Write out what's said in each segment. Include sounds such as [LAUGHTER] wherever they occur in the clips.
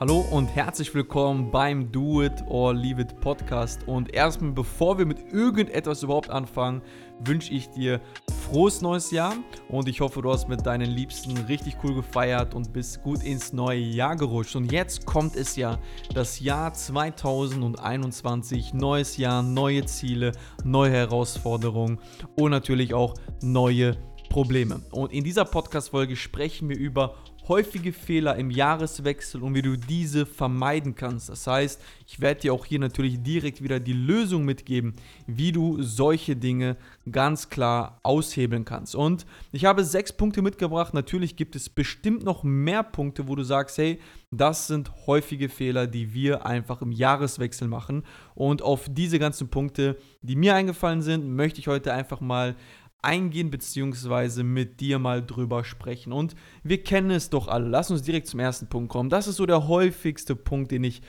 Hallo und herzlich willkommen beim Do It or Leave It Podcast. Und erstmal, bevor wir mit irgendetwas überhaupt anfangen, wünsche ich dir frohes neues Jahr und ich hoffe, du hast mit deinen Liebsten richtig cool gefeiert und bist gut ins neue Jahr gerutscht. Und jetzt kommt es ja, das Jahr 2021, neues Jahr, neue Ziele, neue Herausforderungen und natürlich auch neue Probleme. Und in dieser Podcast-Folge sprechen wir über häufige Fehler im Jahreswechsel und wie du diese vermeiden kannst. Das heißt, ich werde dir auch hier natürlich direkt wieder die Lösung mitgeben, wie du solche Dinge ganz klar aushebeln kannst. Und ich habe sechs Punkte mitgebracht. Natürlich gibt es bestimmt noch mehr Punkte, wo du sagst, hey, das sind häufige Fehler, die wir einfach im Jahreswechsel machen. Und auf diese ganzen Punkte, die mir eingefallen sind, möchte ich heute einfach mal eingehen beziehungsweise mit dir mal drüber sprechen. Und wir kennen es doch alle. Lass uns direkt zum ersten Punkt kommen. Das ist so der häufigste Punkt, den ich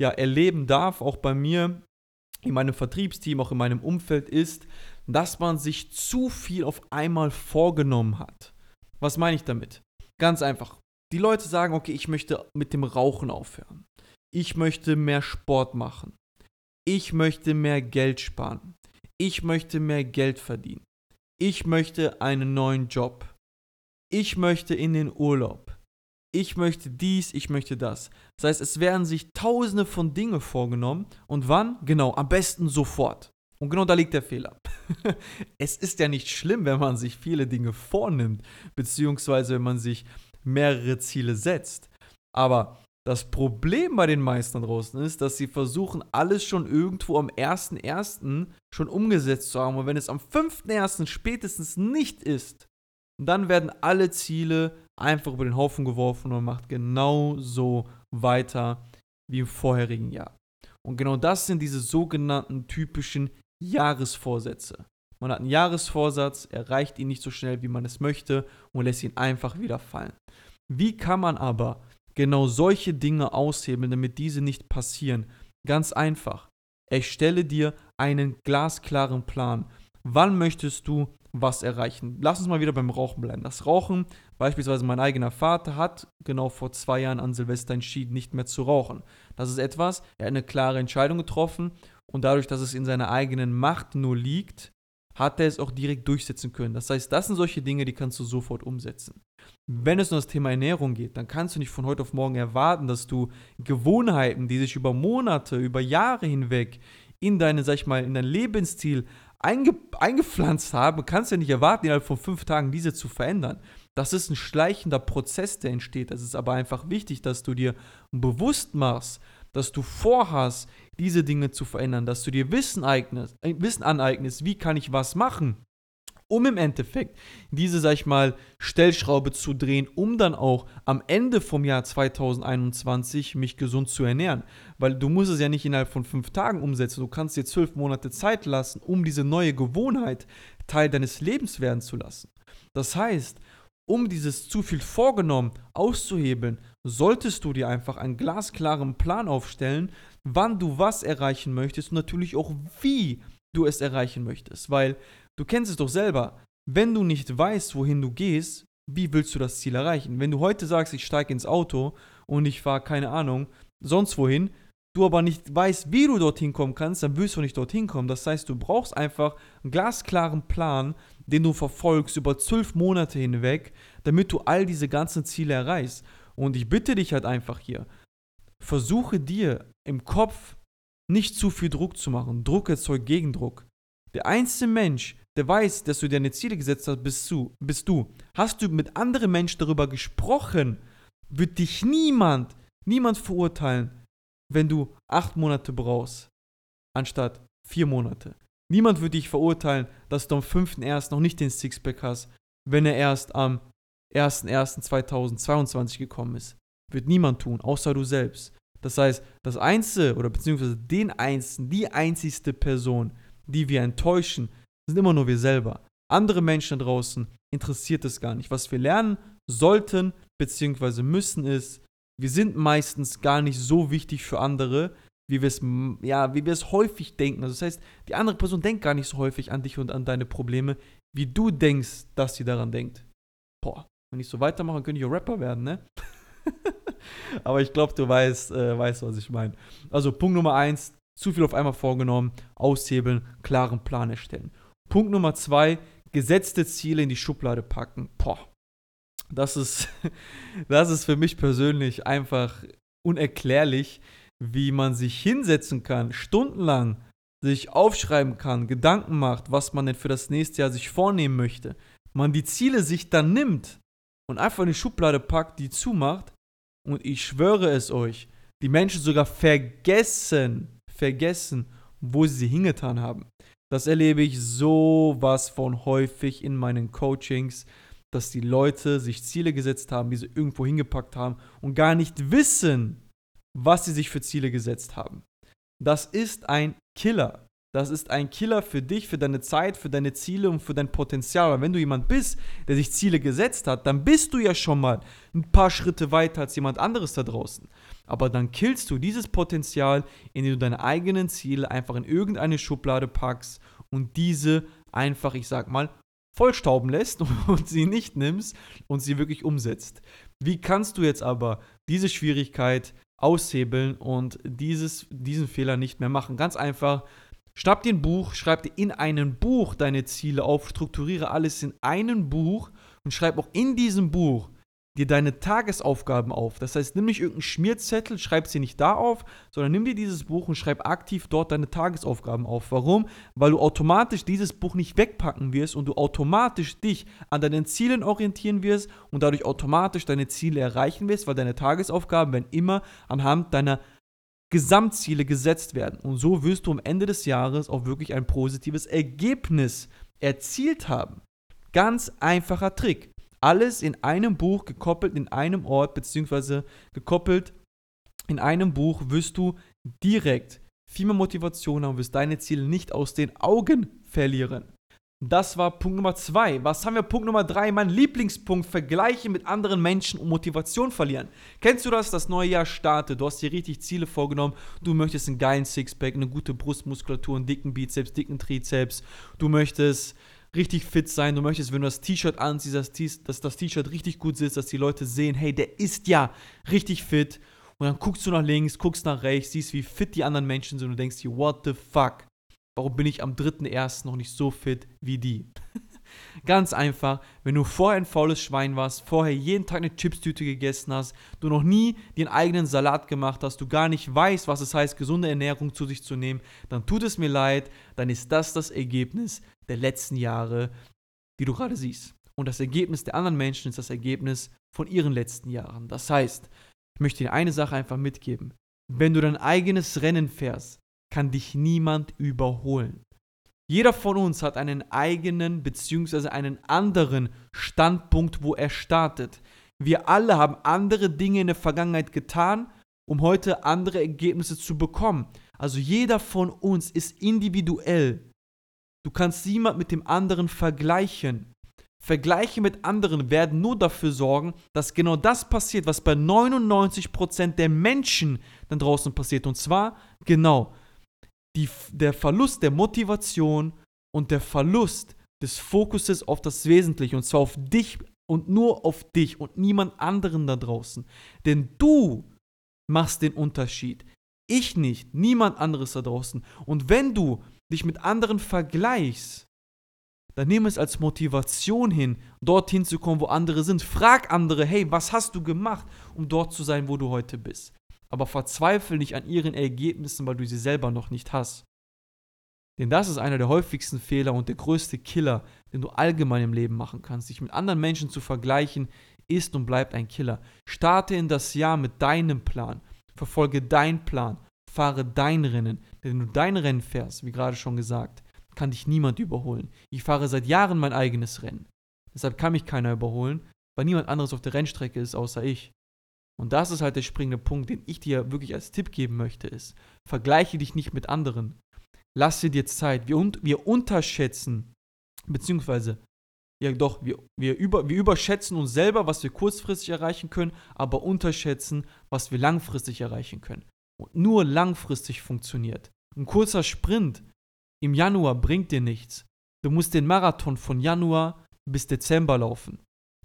ja erleben darf, auch bei mir in meinem Vertriebsteam, auch in meinem Umfeld ist, dass man sich zu viel auf einmal vorgenommen hat. Was meine ich damit? Ganz einfach. Die Leute sagen, okay, ich möchte mit dem Rauchen aufhören. Ich möchte mehr Sport machen. Ich möchte mehr Geld sparen. Ich möchte mehr Geld verdienen ich möchte einen neuen Job. Ich möchte in den Urlaub. Ich möchte dies, ich möchte das. Das heißt, es werden sich tausende von Dingen vorgenommen. Und wann? Genau, am besten sofort. Und genau da liegt der Fehler. [LAUGHS] es ist ja nicht schlimm, wenn man sich viele Dinge vornimmt, beziehungsweise wenn man sich mehrere Ziele setzt. Aber das Problem bei den meisten draußen ist, dass sie versuchen, alles schon irgendwo am 1.1. schon umgesetzt zu haben. Und wenn es am 5.1. spätestens nicht ist, dann werden alle Ziele einfach über den Haufen geworfen und man macht genau so weiter wie im vorherigen Jahr. Und genau das sind diese sogenannten typischen Jahresvorsätze. Man hat einen Jahresvorsatz, erreicht ihn nicht so schnell, wie man es möchte und lässt ihn einfach wieder fallen. Wie kann man aber genau solche Dinge aushebeln, damit diese nicht passieren. Ganz einfach. Erstelle dir einen glasklaren Plan. Wann möchtest du was erreichen? Lass uns mal wieder beim Rauchen bleiben. Das Rauchen, beispielsweise mein eigener Vater hat genau vor zwei Jahren an Silvester entschieden, nicht mehr zu rauchen. Das ist etwas, er hat eine klare Entscheidung getroffen und dadurch, dass es in seiner eigenen Macht nur liegt, hat er es auch direkt durchsetzen können. Das heißt, das sind solche Dinge, die kannst du sofort umsetzen. Wenn es um das Thema Ernährung geht, dann kannst du nicht von heute auf morgen erwarten, dass du Gewohnheiten, die sich über Monate, über Jahre hinweg in deine, sag ich mal, in dein Lebensstil einge eingepflanzt haben, kannst du ja nicht erwarten, innerhalb von fünf Tagen diese zu verändern. Das ist ein schleichender Prozess, der entsteht. Es ist aber einfach wichtig, dass du dir bewusst machst, dass du vorhast, diese Dinge zu verändern, dass du dir Wissen, eignest, äh, Wissen aneignest, wie kann ich was machen, um im Endeffekt diese, sag ich mal, Stellschraube zu drehen, um dann auch am Ende vom Jahr 2021 mich gesund zu ernähren. Weil du musst es ja nicht innerhalb von fünf Tagen umsetzen. Du kannst dir zwölf Monate Zeit lassen, um diese neue Gewohnheit Teil deines Lebens werden zu lassen. Das heißt, um dieses zu viel vorgenommen auszuhebeln, solltest du dir einfach einen glasklaren Plan aufstellen, wann du was erreichen möchtest und natürlich auch wie du es erreichen möchtest. Weil du kennst es doch selber, wenn du nicht weißt, wohin du gehst, wie willst du das Ziel erreichen? Wenn du heute sagst, ich steige ins Auto und ich fahre keine Ahnung, sonst wohin, du aber nicht weißt, wie du dorthin kommen kannst, dann wirst du nicht dorthin kommen. Das heißt, du brauchst einfach einen glasklaren Plan, den du verfolgst über zwölf Monate hinweg, damit du all diese ganzen Ziele erreichst. Und ich bitte dich halt einfach hier, versuche dir im Kopf nicht zu viel Druck zu machen. Druck erzeugt Gegendruck. Der einzige Mensch, der weiß, dass du deine Ziele gesetzt hast, bist du. Bist du. Hast du mit anderen Menschen darüber gesprochen, wird dich niemand, niemand verurteilen, wenn du acht Monate brauchst, anstatt vier Monate. Niemand wird dich verurteilen, dass du am 5.1. noch nicht den Sixpack hast, wenn er erst am 1.1.2022 gekommen ist. Wird niemand tun, außer du selbst. Das heißt, das Einzige oder beziehungsweise den Einzigen, die einzigste Person, die wir enttäuschen, sind immer nur wir selber. Andere Menschen draußen interessiert es gar nicht. Was wir lernen sollten beziehungsweise müssen ist, wir sind meistens gar nicht so wichtig für andere, wie wir es ja, wie wir es häufig denken. Also das heißt, die andere Person denkt gar nicht so häufig an dich und an deine Probleme, wie du denkst, dass sie daran denkt. Boah, wenn ich so weitermache, könnte ich auch Rapper werden, ne? [LAUGHS] Aber ich glaube, du weißt, äh, weißt, was ich meine. Also Punkt Nummer eins, zu viel auf einmal vorgenommen, aushebeln, klaren Plan erstellen. Punkt Nummer zwei, gesetzte Ziele in die Schublade packen. Boah, das ist, [LAUGHS] das ist für mich persönlich einfach unerklärlich, wie man sich hinsetzen kann, stundenlang sich aufschreiben kann, Gedanken macht, was man denn für das nächste Jahr sich vornehmen möchte. Man die Ziele sich dann nimmt und einfach in die Schublade packt, die zumacht. Und ich schwöre es euch, die Menschen sogar vergessen, vergessen, wo sie sie hingetan haben. Das erlebe ich sowas von häufig in meinen Coachings, dass die Leute sich Ziele gesetzt haben, die sie irgendwo hingepackt haben und gar nicht wissen, was sie sich für Ziele gesetzt haben. Das ist ein Killer. Das ist ein Killer für dich, für deine Zeit, für deine Ziele und für dein Potenzial. Und wenn du jemand bist, der sich Ziele gesetzt hat, dann bist du ja schon mal ein paar Schritte weiter als jemand anderes da draußen. Aber dann killst du dieses Potenzial, indem du deine eigenen Ziele einfach in irgendeine Schublade packst und diese einfach, ich sag mal, vollstauben lässt [LAUGHS] und sie nicht nimmst und sie wirklich umsetzt. Wie kannst du jetzt aber diese Schwierigkeit aushebeln und dieses, diesen Fehler nicht mehr machen? Ganz einfach, schnapp dir ein Buch, schreib dir in einem Buch deine Ziele auf, strukturiere alles in einem Buch und schreib auch in diesem Buch dir deine Tagesaufgaben auf. Das heißt, nimm nicht irgendeinen Schmierzettel, schreib sie nicht da auf, sondern nimm dir dieses Buch und schreib aktiv dort deine Tagesaufgaben auf. Warum? Weil du automatisch dieses Buch nicht wegpacken wirst und du automatisch dich an deinen Zielen orientieren wirst und dadurch automatisch deine Ziele erreichen wirst, weil deine Tagesaufgaben werden immer anhand deiner Gesamtziele gesetzt werden. Und so wirst du am Ende des Jahres auch wirklich ein positives Ergebnis erzielt haben. Ganz einfacher Trick. Alles in einem Buch gekoppelt in einem Ort, beziehungsweise gekoppelt in einem Buch wirst du direkt viel mehr Motivation haben, wirst deine Ziele nicht aus den Augen verlieren. Das war Punkt Nummer zwei. Was haben wir? Punkt Nummer drei, mein Lieblingspunkt, Vergleiche mit anderen Menschen und Motivation verlieren. Kennst du das? Das neue Jahr startet. Du hast dir richtig Ziele vorgenommen. Du möchtest einen geilen Sixpack, eine gute Brustmuskulatur, einen dicken Bizeps, dicken Trizeps. Du möchtest richtig fit sein. Du möchtest, wenn du das T-Shirt anziehst, dass, das T-Shirt richtig gut sitzt, dass die Leute sehen, hey, der ist ja richtig fit. Und dann guckst du nach links, guckst nach rechts, siehst, wie fit die anderen Menschen sind und denkst dir, what the fuck? Warum bin ich am 3.1. noch nicht so fit wie die? [LAUGHS] Ganz einfach, wenn du vorher ein faules Schwein warst, vorher jeden Tag eine Chipstüte gegessen hast, du noch nie den eigenen Salat gemacht hast, du gar nicht weißt, was es heißt, gesunde Ernährung zu sich zu nehmen, dann tut es mir leid, dann ist das das Ergebnis der letzten Jahre, die du gerade siehst. Und das Ergebnis der anderen Menschen ist das Ergebnis von ihren letzten Jahren. Das heißt, ich möchte dir eine Sache einfach mitgeben. Wenn du dein eigenes Rennen fährst, kann dich niemand überholen. Jeder von uns hat einen eigenen bzw. einen anderen Standpunkt, wo er startet. Wir alle haben andere Dinge in der Vergangenheit getan, um heute andere Ergebnisse zu bekommen. Also jeder von uns ist individuell. Du kannst niemand mit dem anderen vergleichen. Vergleiche mit anderen werden nur dafür sorgen, dass genau das passiert, was bei 99% der Menschen da draußen passiert. Und zwar genau die, der Verlust der Motivation und der Verlust des Fokuses auf das Wesentliche. Und zwar auf dich und nur auf dich und niemand anderen da draußen. Denn du machst den Unterschied. Ich nicht, niemand anderes da draußen. Und wenn du dich mit anderen vergleichst, dann nimm es als Motivation hin, dorthin zu kommen, wo andere sind. Frag andere, hey, was hast du gemacht, um dort zu sein, wo du heute bist? Aber verzweifle nicht an ihren Ergebnissen, weil du sie selber noch nicht hast. Denn das ist einer der häufigsten Fehler und der größte Killer, den du allgemein im Leben machen kannst. Dich mit anderen Menschen zu vergleichen, ist und bleibt ein Killer. Starte in das Jahr mit deinem Plan. Verfolge deinen Plan. Fahre dein Rennen. Denn wenn du dein Rennen fährst, wie gerade schon gesagt, kann dich niemand überholen. Ich fahre seit Jahren mein eigenes Rennen. Deshalb kann mich keiner überholen, weil niemand anderes auf der Rennstrecke ist außer ich. Und das ist halt der springende Punkt, den ich dir wirklich als Tipp geben möchte, ist, vergleiche dich nicht mit anderen. Lass dir Zeit. Wir, wir unterschätzen, beziehungsweise, ja doch, wir, wir, über, wir überschätzen uns selber, was wir kurzfristig erreichen können, aber unterschätzen, was wir langfristig erreichen können und nur langfristig funktioniert. Ein kurzer Sprint im Januar bringt dir nichts. Du musst den Marathon von Januar bis Dezember laufen.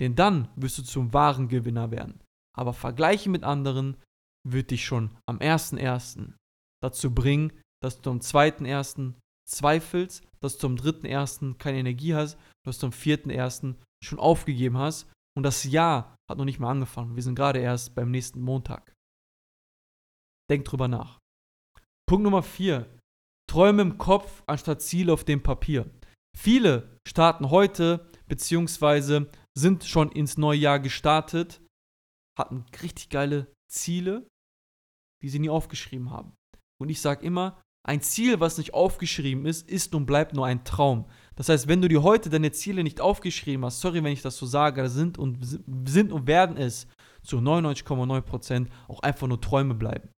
Denn dann wirst du zum wahren Gewinner werden. Aber Vergleiche mit anderen wird dich schon am 1.1. dazu bringen, dass du am 2.1. zweifelst, dass du am 3.1. keine Energie hast, dass du am 4.1. schon aufgegeben hast und das Jahr hat noch nicht mal angefangen. Wir sind gerade erst beim nächsten Montag. Denk drüber nach. Punkt Nummer 4. Träume im Kopf anstatt Ziele auf dem Papier. Viele starten heute beziehungsweise sind schon ins neue Jahr gestartet, hatten richtig geile Ziele, die sie nie aufgeschrieben haben. Und ich sage immer, ein Ziel, was nicht aufgeschrieben ist, ist und bleibt nur ein Traum. Das heißt, wenn du dir heute deine Ziele nicht aufgeschrieben hast, sorry, wenn ich das so sage, sind und, sind und werden es zu 99,9% auch einfach nur Träume bleiben.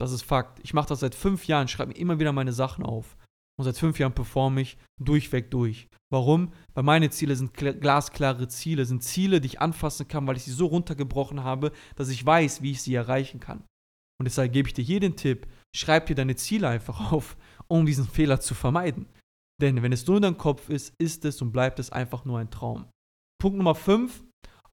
Das ist Fakt. Ich mache das seit fünf Jahren, schreibe mir immer wieder meine Sachen auf. Und seit fünf Jahren performe ich durchweg durch. Warum? Weil meine Ziele sind glasklare Ziele, sind Ziele, die ich anfassen kann, weil ich sie so runtergebrochen habe, dass ich weiß, wie ich sie erreichen kann. Und deshalb gebe ich dir hier den Tipp, schreib dir deine Ziele einfach [LAUGHS] auf, um diesen Fehler zu vermeiden. Denn wenn es nur in deinem Kopf ist, ist es und bleibt es einfach nur ein Traum. Punkt Nummer 5,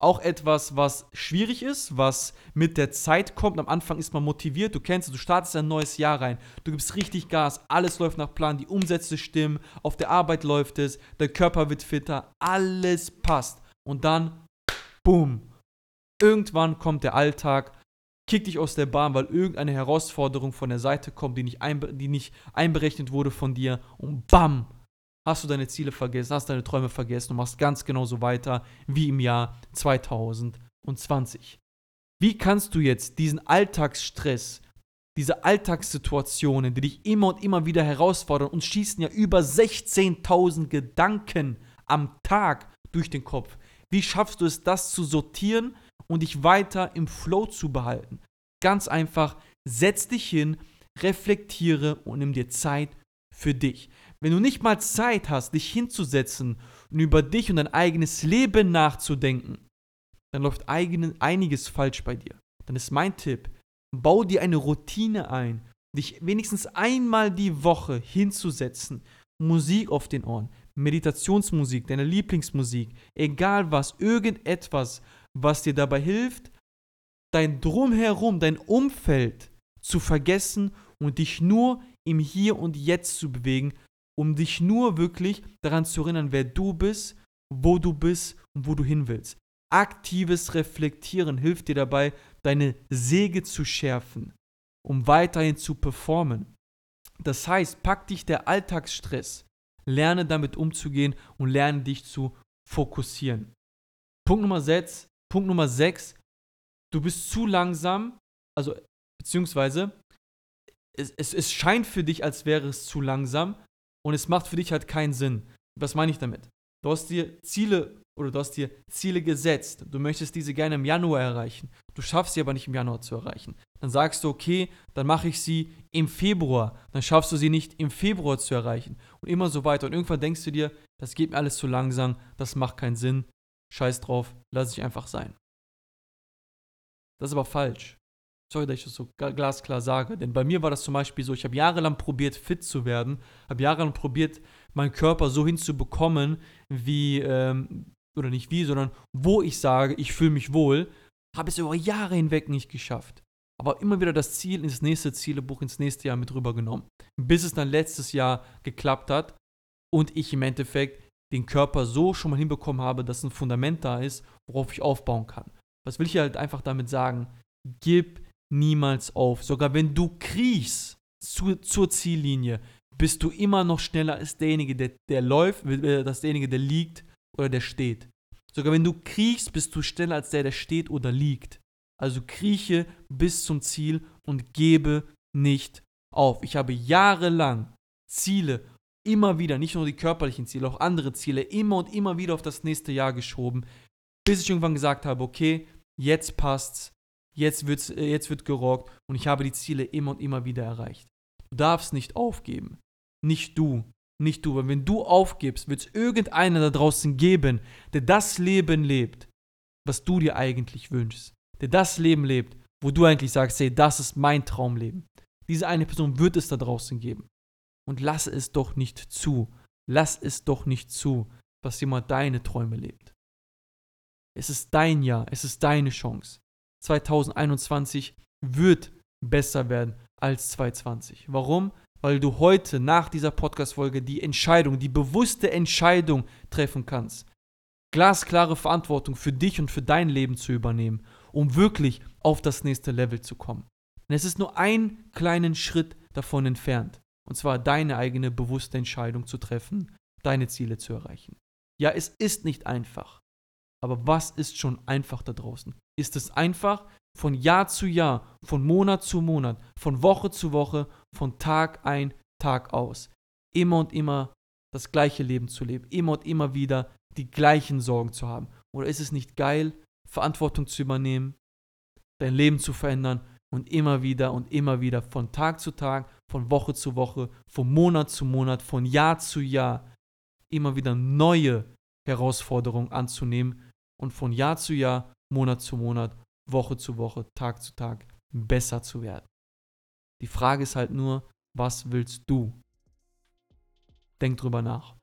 auch etwas, was schwierig ist, was mit der Zeit kommt. Am Anfang ist man motiviert, du kennst es, du startest ein neues Jahr rein, du gibst richtig Gas, alles läuft nach Plan, die Umsätze stimmen, auf der Arbeit läuft es, der Körper wird fitter, alles passt. Und dann, boom, irgendwann kommt der Alltag, kickt dich aus der Bahn, weil irgendeine Herausforderung von der Seite kommt, die nicht, einbe die nicht einberechnet wurde von dir und bam, hast du deine Ziele vergessen, hast deine Träume vergessen und machst ganz genauso weiter wie im Jahr 2020. Wie kannst du jetzt diesen Alltagsstress, diese Alltagssituationen, die dich immer und immer wieder herausfordern und schießen ja über 16.000 Gedanken am Tag durch den Kopf, wie schaffst du es, das zu sortieren und dich weiter im Flow zu behalten? Ganz einfach, setz dich hin, reflektiere und nimm dir Zeit für dich. Wenn du nicht mal Zeit hast, dich hinzusetzen und über dich und dein eigenes Leben nachzudenken, dann läuft einiges falsch bei dir. Dann ist mein Tipp, bau dir eine Routine ein, dich wenigstens einmal die Woche hinzusetzen, Musik auf den Ohren, Meditationsmusik, deine Lieblingsmusik, egal was, irgendetwas, was dir dabei hilft, dein Drumherum, dein Umfeld zu vergessen und dich nur im Hier und Jetzt zu bewegen, um dich nur wirklich daran zu erinnern, wer du bist, wo du bist und wo du hin willst. Aktives Reflektieren hilft dir dabei, deine Säge zu schärfen, um weiterhin zu performen. Das heißt, pack dich der Alltagsstress, lerne damit umzugehen und lerne dich zu fokussieren. Punkt Nummer 6, Punkt Nummer 6, du bist zu langsam, also beziehungsweise es, es, es scheint für dich, als wäre es zu langsam, und es macht für dich halt keinen Sinn. Was meine ich damit? Du hast dir Ziele oder du hast dir Ziele gesetzt. Du möchtest diese gerne im Januar erreichen. Du schaffst sie aber nicht im Januar zu erreichen. Dann sagst du, okay, dann mache ich sie im Februar. Dann schaffst du sie nicht im Februar zu erreichen. Und immer so weiter. Und irgendwann denkst du dir, das geht mir alles zu langsam, das macht keinen Sinn. Scheiß drauf, lass ich einfach sein. Das ist aber falsch. Sorry, dass ich das so glasklar sage, denn bei mir war das zum Beispiel so, ich habe jahrelang probiert, fit zu werden, habe jahrelang probiert, meinen Körper so hinzubekommen, wie, ähm, oder nicht wie, sondern wo ich sage, ich fühle mich wohl, habe es über Jahre hinweg nicht geschafft. Aber immer wieder das Ziel ins nächste Zielebuch, ins nächste Jahr mit rübergenommen. Bis es dann letztes Jahr geklappt hat und ich im Endeffekt den Körper so schon mal hinbekommen habe, dass ein Fundament da ist, worauf ich aufbauen kann. Was will ich halt einfach damit sagen? Gib niemals auf. Sogar wenn du kriechst zu, zur Ziellinie, bist du immer noch schneller als derjenige, der, der läuft, äh, als derjenige, der liegt oder der steht. Sogar wenn du kriechst, bist du schneller als der, der steht oder liegt. Also krieche bis zum Ziel und gebe nicht auf. Ich habe jahrelang Ziele immer wieder, nicht nur die körperlichen Ziele, auch andere Ziele, immer und immer wieder auf das nächste Jahr geschoben, bis ich irgendwann gesagt habe, okay, jetzt passt's, jetzt, wird's, äh, jetzt wird gerockt und ich habe die Ziele immer und immer wieder erreicht. Du darfst nicht aufgeben. Nicht du. Nicht du. Weil wenn du aufgibst, wird es irgendeiner da draußen geben, der das Leben lebt, was du dir eigentlich wünschst. Der das Leben lebt, wo du eigentlich sagst, hey, das ist mein Traumleben. Diese eine Person wird es da draußen geben. Und lass es doch nicht zu. Lass es doch nicht zu, dass jemand deine Träume lebt. Es ist dein Jahr, es ist deine Chance. 2021 wird besser werden als 2020. Warum? Weil du heute nach dieser Podcast-Folge die Entscheidung, die bewusste Entscheidung treffen kannst. Glasklare Verantwortung für dich und für dein Leben zu übernehmen, um wirklich auf das nächste Level zu kommen. Und es ist nur ein kleinen Schritt davon entfernt. Und zwar deine eigene bewusste Entscheidung zu treffen, deine Ziele zu erreichen. Ja, es ist nicht einfach. Aber was ist schon einfach da draußen? Ist es einfach, von Jahr zu Jahr, von Monat zu Monat, von Woche zu Woche, von Tag ein, Tag aus, immer und immer das gleiche Leben zu leben, immer und immer wieder die gleichen Sorgen zu haben? Oder ist es nicht geil, Verantwortung zu übernehmen, dein Leben zu verändern und immer wieder und immer wieder von Tag zu Tag, von Woche zu Woche, von Monat zu Monat, von Jahr zu Jahr immer wieder neue Herausforderungen anzunehmen und von Jahr zu Jahr, Monat zu Monat, Woche zu Woche, Tag zu Tag besser zu werden. Die Frage ist halt nur, was willst du? Denk drüber nach.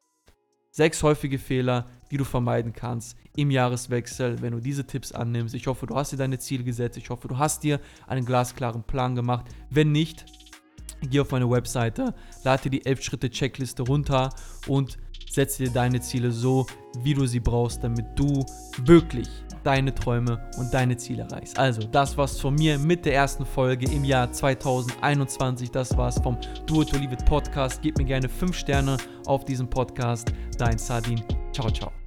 Sechs häufige Fehler, die du vermeiden kannst im Jahreswechsel, wenn du diese Tipps annimmst. Ich hoffe, du hast dir deine Ziele gesetzt. Ich hoffe, du hast dir einen glasklaren Plan gemacht. Wenn nicht, geh auf meine Webseite, lade dir die 11 Schritte Checkliste runter und setze dir deine Ziele so, wie du sie brauchst, damit du wirklich deine Träume und deine Ziele erreichst. Also, das war's von mir mit der ersten Folge im Jahr 2021. Das war's vom Do It or Leave It Podcast. Gib mir gerne 5 Sterne auf diesem Podcast. Dein Sardin. Ciao, ciao.